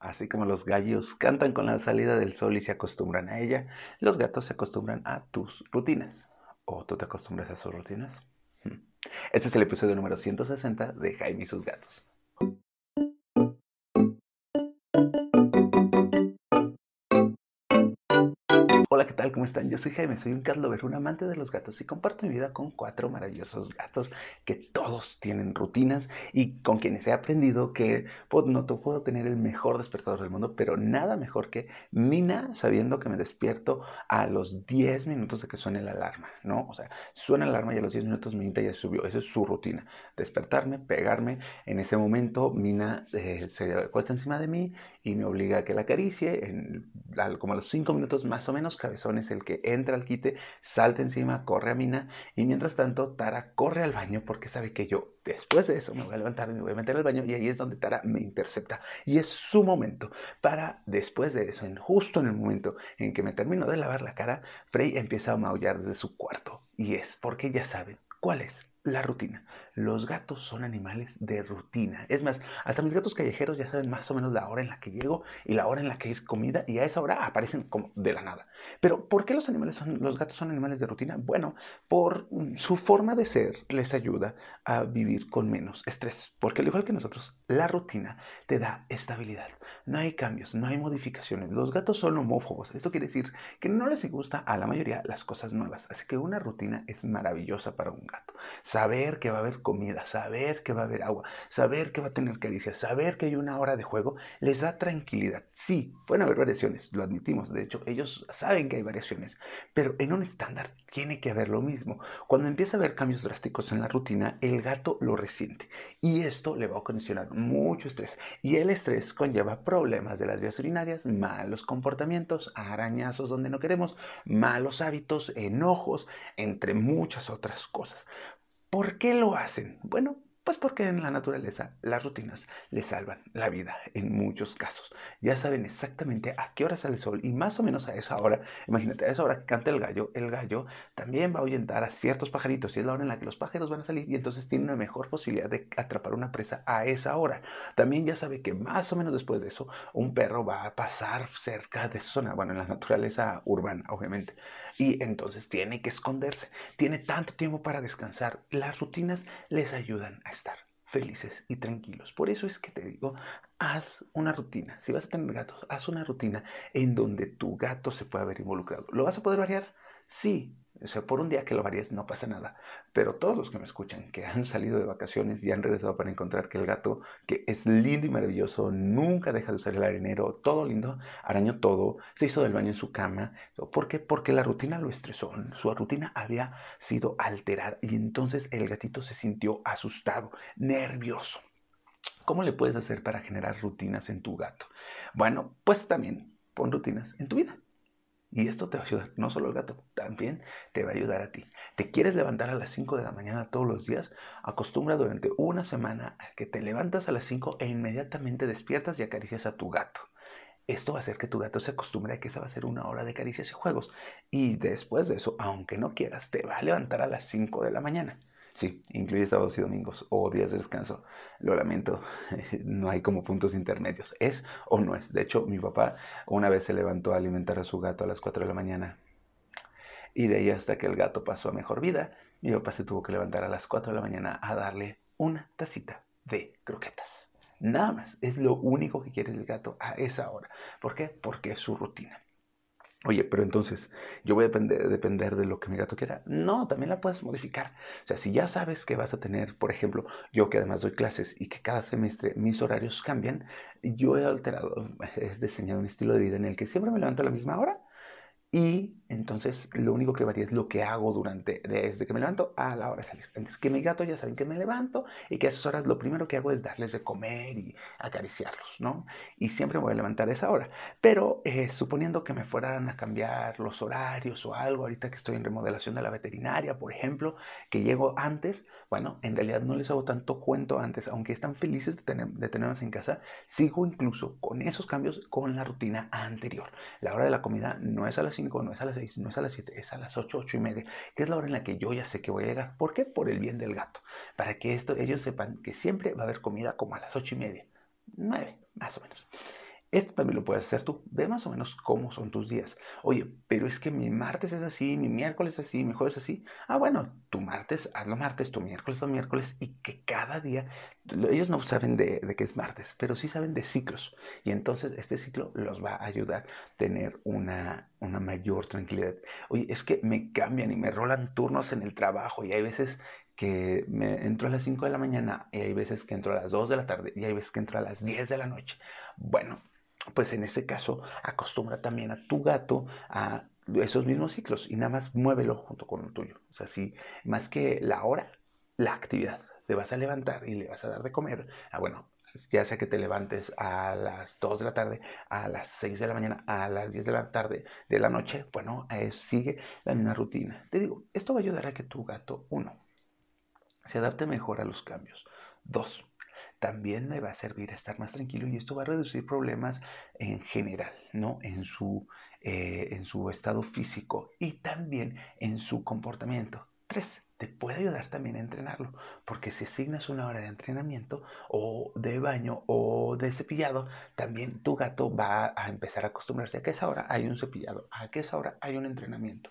Así como los gallos cantan con la salida del sol y se acostumbran a ella, los gatos se acostumbran a tus rutinas. ¿O tú te acostumbras a sus rutinas? Este es el episodio número 160 de Jaime y sus gatos. Hola, ¿qué tal? ¿Cómo están? Yo soy Jaime, soy un cat lover, un amante de los gatos y comparto mi vida con cuatro maravillosos gatos que todos tienen rutinas y con quienes he aprendido que pues, no puedo tener el mejor despertador del mundo, pero nada mejor que Mina sabiendo que me despierto a los 10 minutos de que suene la alarma, ¿no? O sea, suena la alarma y a los 10 minutos Minita ya subió, esa es su rutina, despertarme, pegarme, en ese momento Mina eh, se acuesta encima de mí y me obliga a que la acaricie, en, como a los 5 minutos más o menos Cabezón es el que entra al quite, salta encima, corre a Mina y mientras tanto Tara corre al baño porque sabe que yo después de eso me voy a levantar, me voy a meter al baño y ahí es donde Tara me intercepta. Y es su momento para después de eso, en, justo en el momento en que me termino de lavar la cara, Frey empieza a maullar desde su cuarto. Y es porque ya saben cuál es la rutina. Los gatos son animales de rutina. Es más, hasta mis gatos callejeros ya saben más o menos la hora en la que llego y la hora en la que es comida y a esa hora aparecen como de la nada. Pero ¿por qué los animales son los gatos son animales de rutina? Bueno, por su forma de ser les ayuda a vivir con menos estrés, porque al igual que nosotros, la rutina te da estabilidad. No hay cambios, no hay modificaciones. Los gatos son homófobos. Esto quiere decir que no les gusta a la mayoría las cosas nuevas, así que una rutina es maravillosa para un gato saber que va a haber comida, saber que va a haber agua, saber que va a tener caricias, saber que hay una hora de juego, les da tranquilidad. Sí, pueden haber variaciones, lo admitimos. De hecho, ellos saben que hay variaciones, pero en un estándar tiene que haber lo mismo. Cuando empieza a haber cambios drásticos en la rutina, el gato lo resiente y esto le va a ocasionar mucho estrés. Y el estrés conlleva problemas de las vías urinarias, malos comportamientos, arañazos donde no queremos, malos hábitos, enojos, entre muchas otras cosas. ¿Por qué lo hacen? Bueno, pues porque en la naturaleza las rutinas les salvan la vida en muchos casos. Ya saben exactamente a qué hora sale el sol y más o menos a esa hora, imagínate, a esa hora que canta el gallo, el gallo también va a ahuyentar a ciertos pajaritos y es la hora en la que los pájaros van a salir y entonces tiene una mejor posibilidad de atrapar una presa a esa hora. También ya sabe que más o menos después de eso un perro va a pasar cerca de su zona, bueno, en la naturaleza urbana, obviamente y entonces tiene que esconderse. Tiene tanto tiempo para descansar. Las rutinas les ayudan a estar felices y tranquilos. Por eso es que te digo, haz una rutina. Si vas a tener gatos, haz una rutina en donde tu gato se pueda ver involucrado. ¿Lo vas a poder variar? Sí, o sea, por un día que lo varíes no pasa nada. Pero todos los que me escuchan, que han salido de vacaciones y han regresado para encontrar que el gato, que es lindo y maravilloso, nunca deja de usar el arenero, todo lindo, arañó todo, se hizo del baño en su cama. ¿Por qué? Porque la rutina lo estresó. Su rutina había sido alterada y entonces el gatito se sintió asustado, nervioso. ¿Cómo le puedes hacer para generar rutinas en tu gato? Bueno, pues también pon rutinas en tu vida. Y esto te va a ayudar, no solo al gato, también te va a ayudar a ti. ¿Te quieres levantar a las 5 de la mañana todos los días? Acostumbra durante una semana a que te levantas a las 5 e inmediatamente despiertas y acaricias a tu gato. Esto va a hacer que tu gato se acostumbre a que esa va a ser una hora de caricias y juegos. Y después de eso, aunque no quieras, te va a levantar a las 5 de la mañana. Sí, incluye sábados y domingos o días de descanso. Lo lamento, no hay como puntos intermedios. ¿Es o no es? De hecho, mi papá una vez se levantó a alimentar a su gato a las 4 de la mañana. Y de ahí hasta que el gato pasó a mejor vida, mi papá se tuvo que levantar a las 4 de la mañana a darle una tacita de croquetas. Nada más, es lo único que quiere el gato a esa hora. ¿Por qué? Porque es su rutina. Oye, pero entonces, ¿yo voy a depender, depender, de lo que mi gato quiera? No, también la puedes modificar. O sea, si ya sabes que vas a tener, por ejemplo, yo que además doy clases y que cada semestre mis horarios cambian, yo he alterado, he diseñado un estilo de vida en el que siempre me levanto a la misma hora y entonces lo único que varía es lo que hago durante, desde que me levanto a la hora de salir. Entonces que mi gato ya saben que me levanto y que a esas horas lo primero que hago es darles de comer y acariciarlos, ¿no? Y siempre me voy a levantar a esa hora. Pero eh, suponiendo que me fueran a cambiar los horarios o algo, ahorita que estoy en remodelación de la veterinaria, por ejemplo, que llego antes, bueno, en realidad no les hago tanto cuento antes, aunque están felices de, tener, de tenernos en casa, sigo incluso con esos cambios con la rutina anterior. La hora de la comida no es a las no es a las 6, no es a las 7, es a las 8, 8 y media, que es la hora en la que yo ya sé que voy a llegar. ¿Por qué? Por el bien del gato. Para que esto, ellos sepan que siempre va a haber comida como a las 8 y media, 9, más o menos. Esto también lo puedes hacer tú. Ve más o menos cómo son tus días. Oye, pero es que mi martes es así, mi miércoles es así, mi jueves es así. Ah, bueno, tu martes, hazlo martes, tu miércoles, lo miércoles y que cada día, ellos no saben de, de qué es martes, pero sí saben de ciclos. Y entonces este ciclo los va a ayudar a tener una, una mayor tranquilidad. Oye, es que me cambian y me rolan turnos en el trabajo y hay veces que me entro a las 5 de la mañana y hay veces que entro a las 2 de la tarde y hay veces que entro a las 10 de la noche. Bueno, pues en ese caso acostumbra también a tu gato a esos mismos ciclos y nada más muévelo junto con el tuyo. O sea, si más que la hora, la actividad. Te vas a levantar y le vas a dar de comer. Ah, bueno, ya sea que te levantes a las 2 de la tarde, a las 6 de la mañana, a las 10 de la tarde, de la noche, bueno, sigue la misma rutina. Te digo, esto va a ayudar a que tu gato, uno, se adapte mejor a los cambios. Dos, también me va a servir a estar más tranquilo y esto va a reducir problemas en general, ¿no? En su, eh, en su estado físico y también en su comportamiento. Tres, te puede ayudar también a entrenarlo, porque si asignas una hora de entrenamiento o de baño o de cepillado, también tu gato va a empezar a acostumbrarse a que esa hora hay un cepillado, a que esa hora hay un entrenamiento.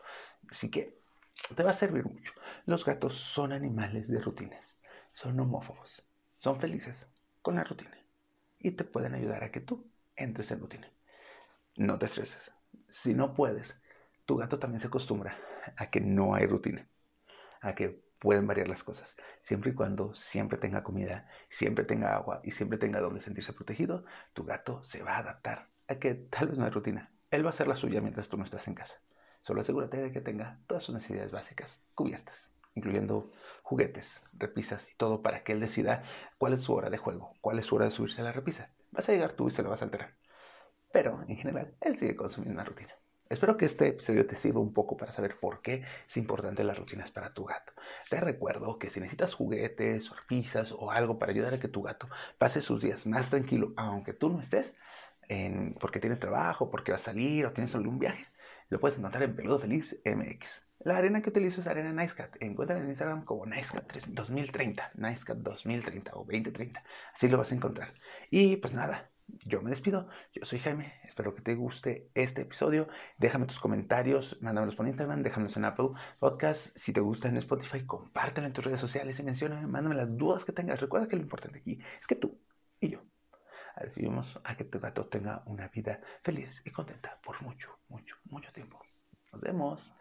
Así que te va a servir mucho. Los gatos son animales de rutinas, son homófobos son felices con la rutina y te pueden ayudar a que tú entres en rutina. No te estreses. Si no puedes, tu gato también se acostumbra a que no hay rutina, a que pueden variar las cosas, siempre y cuando siempre tenga comida, siempre tenga agua y siempre tenga donde sentirse protegido, tu gato se va a adaptar a que tal vez no hay rutina. Él va a hacer la suya mientras tú no estás en casa. Solo asegúrate de que tenga todas sus necesidades básicas cubiertas incluyendo juguetes, repisas y todo para que él decida cuál es su hora de juego, cuál es su hora de subirse a la repisa. Vas a llegar tú y se lo vas a alterar. Pero en general, él sigue con su misma rutina. Espero que este episodio te sirva un poco para saber por qué es importante las rutinas para tu gato. Te recuerdo que si necesitas juguetes, repisas o algo para ayudar a que tu gato pase sus días más tranquilo, aunque tú no estés, porque tienes trabajo, porque vas a salir o tienes algún viaje, lo puedes encontrar en Peludo Feliz MX. La arena que utilizo es arena NiceCat. Encuentran en Instagram como NiceCat 2030, NiceCat 2030 o 2030. Así lo vas a encontrar. Y pues nada, yo me despido. Yo soy Jaime. Espero que te guste este episodio. Déjame tus comentarios, mándamelos por Instagram, déjamelos en Apple Podcast. Si te gusta en Spotify, compártelo en tus redes sociales y menciona, mándame las dudas que tengas. Recuerda que lo importante aquí es que tú recibimos a que tu gato tenga una vida feliz y contenta por mucho, mucho, mucho tiempo. Nos vemos.